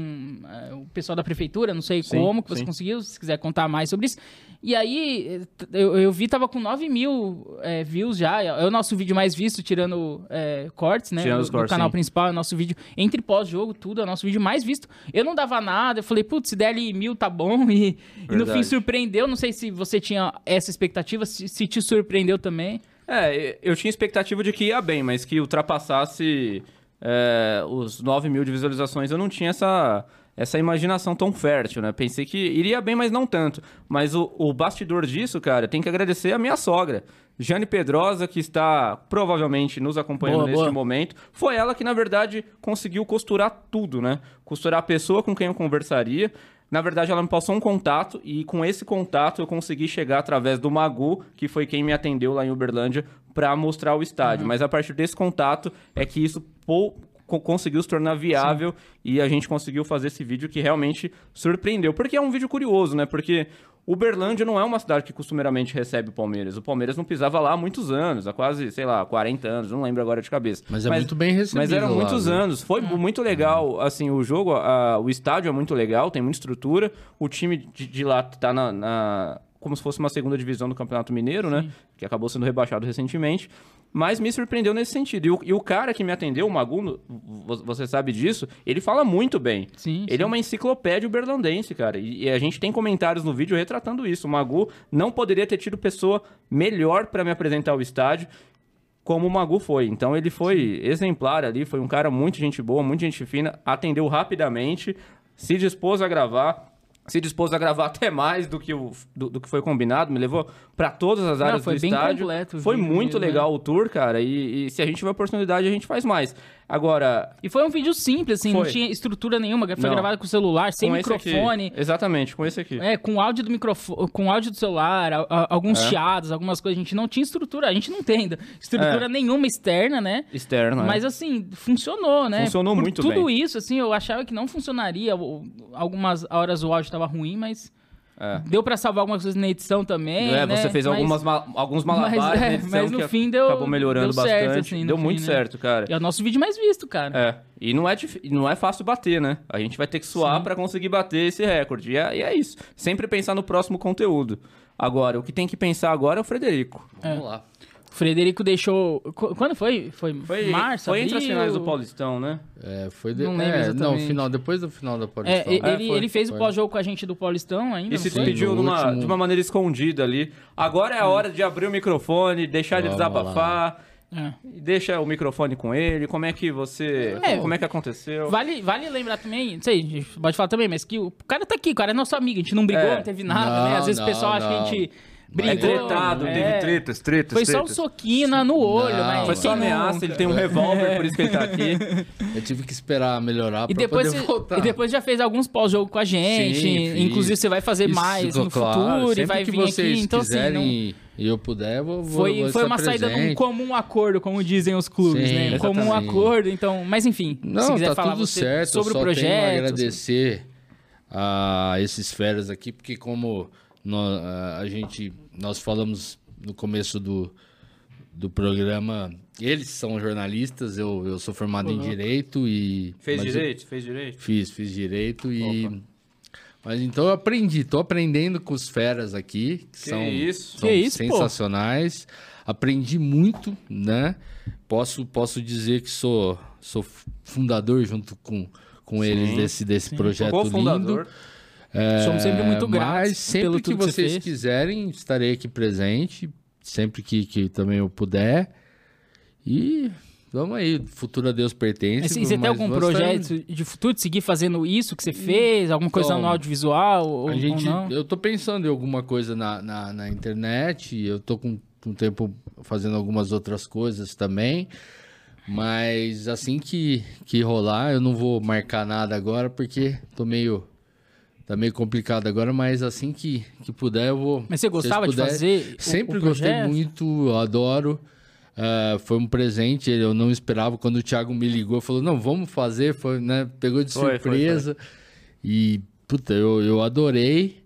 eh, o pessoal da prefeitura, não sei Sim, como que você sim. conseguiu, se quiser contar mais sobre isso. E aí, eu, eu vi, tava com 9 mil eh, views já. É o nosso vídeo mais visto, tirando eh, cortes, né? Tirando do, os cortes, canal sim. principal, é o nosso vídeo entre pós-jogo, tudo, é o nosso vídeo mais visto. Eu não dava nada, eu falei, putz, se der ali mil tá bom. E, e no fim surpreendeu. Não sei se você tinha essa expectativa, se, se te surpreendeu também. É, eu tinha expectativa de que ia bem, mas que ultrapassasse é, os 9 mil de visualizações, eu não tinha essa, essa imaginação tão fértil, né? Pensei que iria bem, mas não tanto. Mas o, o bastidor disso, cara, tem que agradecer a minha sogra. Jane Pedrosa, que está provavelmente nos acompanhando Boa, neste boa. momento, foi ela que, na verdade, conseguiu costurar tudo, né? Costurar a pessoa com quem eu conversaria. Na verdade, ela me passou um contato e com esse contato eu consegui chegar através do Magu, que foi quem me atendeu lá em Uberlândia, para mostrar o estádio. Mas a partir desse contato é que isso conseguiu se tornar viável e a gente conseguiu fazer esse vídeo que realmente surpreendeu. Porque é um vídeo curioso, né? Porque Uberlândia não é uma cidade que costumeiramente recebe o Palmeiras. O Palmeiras não pisava lá há muitos anos, há quase, sei lá, 40 anos, não lembro agora de cabeça. Mas é muito bem recebido Mas eram lá, muitos viu? anos. Foi muito legal, assim, o jogo, a- o estádio é muito legal, tem muita estrutura. O time de, de lá tá na, na- como se fosse uma segunda divisão do Campeonato Mineiro, né? Que acabou sendo rebaixado recentemente. Mas me surpreendeu nesse sentido. E o, e o cara que me atendeu, o Maguno, vo- você sabe disso, ele fala muito bem. Sim, Ele sim. é uma enciclopédia uberlandense, cara. E, e a gente tem comentários no vídeo retratando isso. O Magu não poderia ter tido pessoa melhor para me apresentar o estádio como o Magu foi. Então ele foi exemplar ali, foi um cara muito gente boa, muito gente fina, atendeu rapidamente, se dispôs a gravar. Se dispôs a gravar até mais do que, o, do, do que foi combinado, me levou para todas as Não, áreas foi do bem estádio. completo Foi muito mesmo, né? legal o tour, cara. E, e se a gente tiver oportunidade, a gente faz mais. Agora, E foi um vídeo simples, assim, não Foi. tinha estrutura nenhuma. Foi Não. gravado com celular, sem com microfone. exatamente, com esse aqui. É, com áudio do microfone, com áudio do celular, a- a- alguns É. chiados, algumas coisas. A gente não tinha estrutura, a gente não tem ainda estrutura É. nenhuma externa, né? Externo, Mas é. assim, funcionou, né? Funcionou Por muito tudo bem. isso, assim, eu achava que não funcionaria. Algumas horas o áudio tava ruim, mas É. deu pra salvar algumas coisas na edição também. É, né? você fez Mas- algumas ma- alguns malabares mas, é, na edição mas no que fim deu- acabou melhorando deu certo, bastante. assim, deu fim, muito né? certo, cara. É o nosso vídeo mais visto, cara. É, e não é, não é fácil bater, né? A gente vai ter que suar pra conseguir bater esse recorde. E é, e é isso. Sempre pensar no próximo conteúdo. Agora, o que tem que pensar agora é o Frederico. Vamos lá. O Frederico deixou. qu- Quando foi? Foi, Foi, março? foi entre as finais do Paulistão, né? É, foi de... Não lembro é, exatamente. Não, final, depois do final da É, Paulistão. É, ele, foi, ele fez o pós-jogo com a gente do Paulistão ainda. E não se despediu numa- último- de uma maneira escondida ali. Agora é a hora de abrir o microfone, deixar ele Vamos desabafar. É. Deixa o microfone com ele. Como é que você. É, como é que aconteceu? Vale, vale lembrar também, não sei, a gente pode falar também, mas que o cara tá aqui, o cara é nosso amigo, a gente não brigou, É. não teve nada, Não, né? Às vezes o não, pessoal acha que a não. Gente É brigou. tretado, é. teve tretas, tretas. Foi só um tretas. soquinho no olho, Não, mas. Foi só ameaça, nunca? ele tem um revólver, por isso que ele tá aqui. Eu tive que esperar melhorar E pra depois, poder você, voltar. e depois já fez alguns pós-jogo com a gente. Sim, inclusive, você vai fazer Isso, mais no claro, futuro e vai que vir vocês aqui. Então, assim, quiserem não- e eu puder, eu vou, foi, vou foi uma saída num presente. comum acordo, como dizem os clubes, Sim, né? Um comum exatamente. acordo, então. Mas enfim, se Não, quiser tá falar tudo você certo. sobre só o projeto. tenho a agradecer a esses feras aqui, porque como nó- a gente nós falamos no começo do, do programa, eles são jornalistas, eu, eu sou formado em Uhum. direito e Fez mas eu- direito? Fez direito? Fiz, fiz direito e mas então eu aprendi, tô aprendendo com os feras aqui, que, Que são, isso. são Que isso, pô. sensacionais. Aprendi muito, né? Posso, posso dizer que sou, sou fundador junto com, com eles desse, desse projeto lindo. Co-fundador. É, Somos sempre muito gratos Mas sempre pelo que que você vocês fez. quiserem, estarei aqui presente, sempre que, que também eu puder. E vamos aí, futuro a Deus pertence. Mas, você tem algum projeto de futuro de seguir fazendo isso que você fez? Alguma coisa Então, no audiovisual? Ou, A gente, ou não? eu tô pensando em alguma coisa na, na, na internet, eu tô com, com tempo fazendo algumas outras coisas também, mas assim que, que rolar, eu não vou marcar nada agora, porque tô meio, tá meio complicado agora, mas assim que, que puder eu vou... Mas você gostava de puder- fazer o- Sempre o gostei projeto? muito, eu adoro. Ah, foi um presente, eu não esperava. Quando o Thiago me ligou, falou: Não, vamos fazer. Foi, né, pegou de Foi, foi, surpresa. E, puta, eu, eu adorei.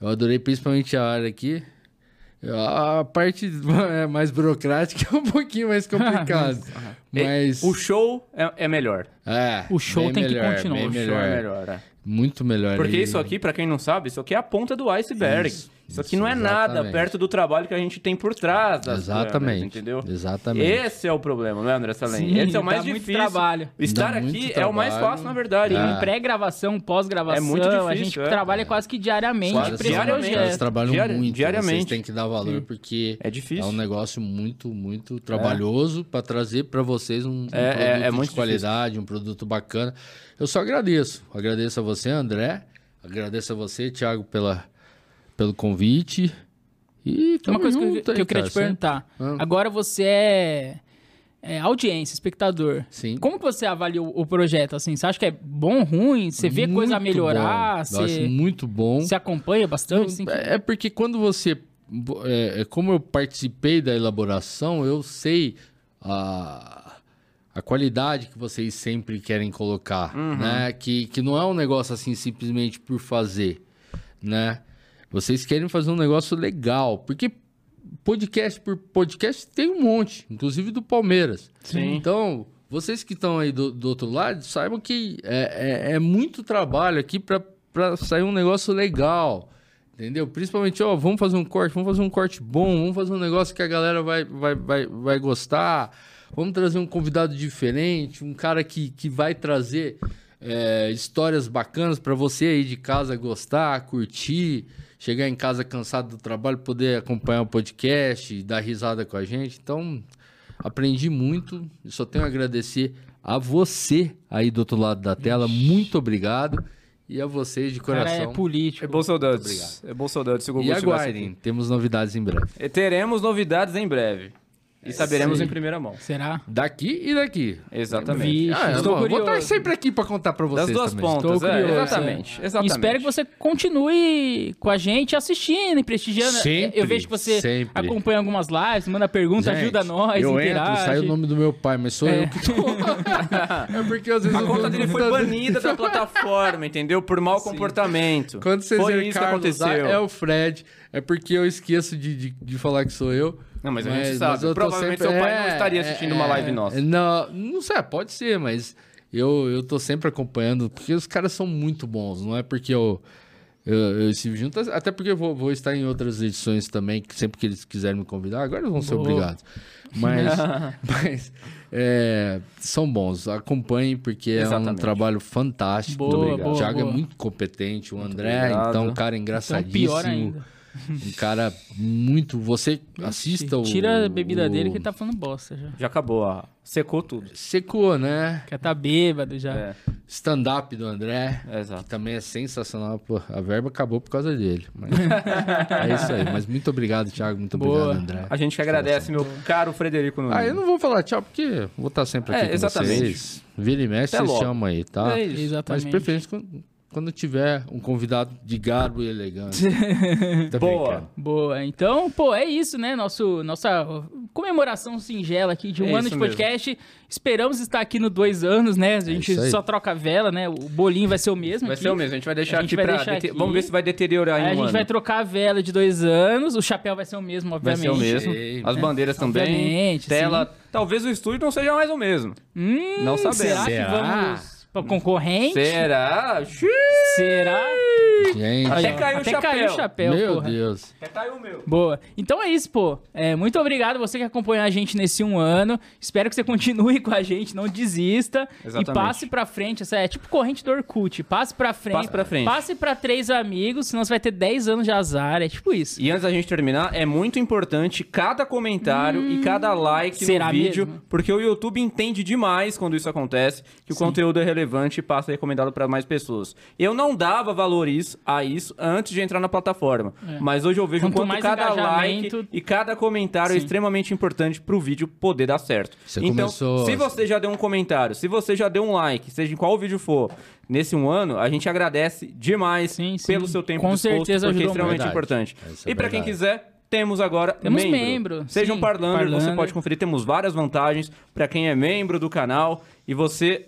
Eu adorei principalmente a área aqui. A parte é, mais burocrática é um pouquinho mais complicado. mas. O show é, é melhor. é, o show tem que melhor, continuar. bem O show melhor. é melhor, é. Muito melhor. Porque isso aqui, pra quem não sabe, isso aqui é a ponta do iceberg. Isso, Isso, aqui não é nada exatamente. perto do trabalho que a gente tem por trás das Exatamente. câmeras, entendeu? Exatamente. Esse é o problema, não é, André Salem? Sim, Esse é o mais dá muito difícil. trabalho. Estar Dá muito aqui é o mais fácil, na verdade. É. né? Pré-gravação, pós-gravação, É muito a difícil, gente é. trabalha quase que diariamente Quase diariamente. Eles trabalham Diari- muito. diariamente. Vocês têm que dar valor porque É difícil. é um negócio muito, muito trabalhoso para trazer para vocês um, um É- é- produto é muito de qualidade, um produto bacana. Eu só agradeço. Agradeço a você, André. Agradeço a você, Thiago, pela, pelo convite. E Uma tamo coisa que eu, junto que eu queria cara, te perguntar. Ah. Agora você é, é audiência, espectador. Sim. Como que você avalia o, o projeto? Assim, você acha que é bom, ruim? Você vê coisa a Muito melhorar? bom. Eu acho muito bom. você acompanha bastante? assim? É é porque quando você. É, é, como eu participei da elaboração, eu sei a, a qualidade que vocês sempre querem colocar, né? Que, que não é um negócio assim simplesmente por fazer, né? Vocês querem fazer um negócio legal, porque podcast por podcast tem um monte, inclusive do Palmeiras. Sim. Então, vocês que estão aí do, do outro lado, saibam que é, é, é muito trabalho aqui para sair um negócio legal, Entendeu? Principalmente, ó, vamos fazer um corte, vamos fazer um corte bom, vamos fazer um negócio que a galera vai, vai, vai, vai gostar. Vamos trazer um convidado diferente, um cara que, que vai trazer é, histórias bacanas para você aí de casa gostar, curtir, chegar em casa cansado do trabalho, poder acompanhar o podcast, dar risada com a gente. Então, aprendi muito e só tenho a agradecer a você aí do outro lado da tela. Muito obrigado. E a vocês de O cara coração. é político. É bom saudades. É bom saudades E aguardem, temos novidades em breve. E teremos novidades em breve. E saberemos sim. em primeira mão. Será? Daqui e daqui. Exatamente. Vixe, Ah, eu estou vou, vou curioso. estar sempre aqui para contar para vocês Das duas também. pontas, Estou é, curioso, exatamente, é. exatamente. E espero que você continue com a gente assistindo e prestigiando. Sempre, eu vejo que você sempre. acompanha algumas lives, manda pergunta, Gente, ajuda nós, eu interage. entro, sai o nome do meu pai, mas sou É. eu que tô. é porque às vezes A conta dele foi banida da plataforma, entendeu? Por mau comportamento. Quando vocês foi isso que Carlos aconteceu. é o Fred. É porque eu esqueço de, de, de falar que sou eu. Não, mas a gente sabe. Provavelmente seu pai não estaria assistindo uma live nossa. Não, não sei, pode ser, mas eu, eu tô sempre acompanhando, porque os caras são muito bons. Não é porque eu, eu, eu estive junto, até porque eu vou, vou estar em outras edições também, que sempre que eles quiserem me convidar, agora eles vão ser Boa. obrigados. Mas, mas é, são bons, acompanhem, porque é um Exatamente. trabalho fantástico. Boa, o Thiago é muito competente, o André, então, um cara Então, engraçadíssimo. pior ainda. Um cara muito. Você assista o. Tira a bebida o- dele que ele tá falando bosta já. Já acabou, ó. Secou tudo. Secou, né? Que tá bêbado já. É, Stand-up do André. Que exato. também é sensacional. Pô, a verba acabou por causa dele. Mas é isso aí. Mas muito obrigado, Thiago. Muito Boa. obrigado, André. A gente que agradece, meu caro Frederico Nunes. Ah, eu não vou falar tchau, porque eu vou estar sempre aqui É, com exatamente. vocês. Vira e mexe, Até vocês logo. chamam aí, tá? É isso. Mas Exatamente. preferência quando, tiver um convidado de garbo e elegante. Tá Boa. brincando. Boa. Então, pô, é isso, né? Nosso, nossa comemoração singela aqui de um É ano de mesmo. podcast. Esperamos estar aqui no dois anos, né? A gente isso aí. só troca a vela, né? O bolinho vai ser o mesmo Vai aqui. ser o mesmo. A gente vai deixar gente aqui vai pra. deixar aqui. Vamos ver se vai deteriorar Aí em a um gente ano. vai trocar a vela de dois anos. O chapéu vai ser o mesmo, Vai obviamente. ser o mesmo. Sim. As bandeiras também. Obviamente, Tela. Talvez o estúdio não seja mais o mesmo. Hum, Não sabemos. Será que vamos pra concorrente? Será? Xiii. Será? Gente, Até caiu o Até chapéu. caiu o chapéu, meu porra. Deus. Até caiu o meu. Boa. Então é isso, pô. É, muito obrigado você que acompanhou a gente nesse um ano. Espero que você continue com a gente, não desista. Exatamente. E passe pra frente. Essa é tipo corrente do Orkut. Passe pra frente. Passe pra frente. Passe pra três amigos, senão você vai ter 10 anos de azar. É tipo isso. E antes da gente terminar, é muito importante cada comentário e cada like será no vídeo, mesmo? porque o YouTube entende demais quando isso acontece, que o conteúdo é relevante e passa recomendado para mais pessoas. Eu não dava valor isso- a isso antes de entrar na plataforma, mas hoje eu vejo o Quanto quanto mais cada like e cada comentário é Sim. extremamente importante pro vídeo poder dar certo. Você então, começou- se você já deu um comentário, se você já deu um like, seja em qual vídeo for, nesse um ano, a gente agradece demais Sim, sim. pelo seu tempo Com disposto, certeza porque é ajudou extremamente muito. importante. Essa é e para quem verdade. quiser, temos agora Temos membro. membro, Seja sim, um Parlander, você pode conferir. Temos várias vantagens para quem é membro do canal e você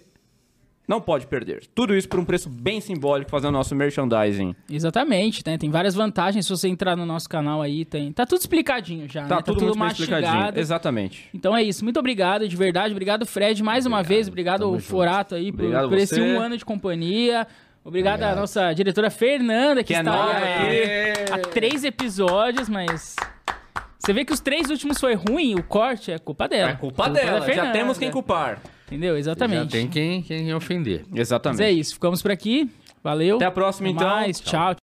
não pode perder. Tudo isso por um preço bem simbólico, fazendo o nosso merchandising. Exatamente, né? Tem várias vantagens. Se você entrar no nosso canal aí, tem. Tá tudo explicadinho já. Tá né? tudo, muito bem explicadinho. Exatamente. Então é isso. Muito obrigado, de verdade. Obrigado, Fred, mais uma vez. Obrigado ao junto. Forato aí por, Obrigado por esse você. um ano de companhia. Obrigado, à nossa diretora Fernanda, que, Que é está aí aqui. há três episódios, mas. Você vê que os três últimos foi ruim, o corte é culpa dela. É culpa da dela. Já Fernanda. temos quem culpar. Entendeu? Já Exatamente. tem quem, quem ofender. Mas Exatamente. é isso. Ficamos por aqui. Valeu. Até a próxima, Até então. mais. Tchau.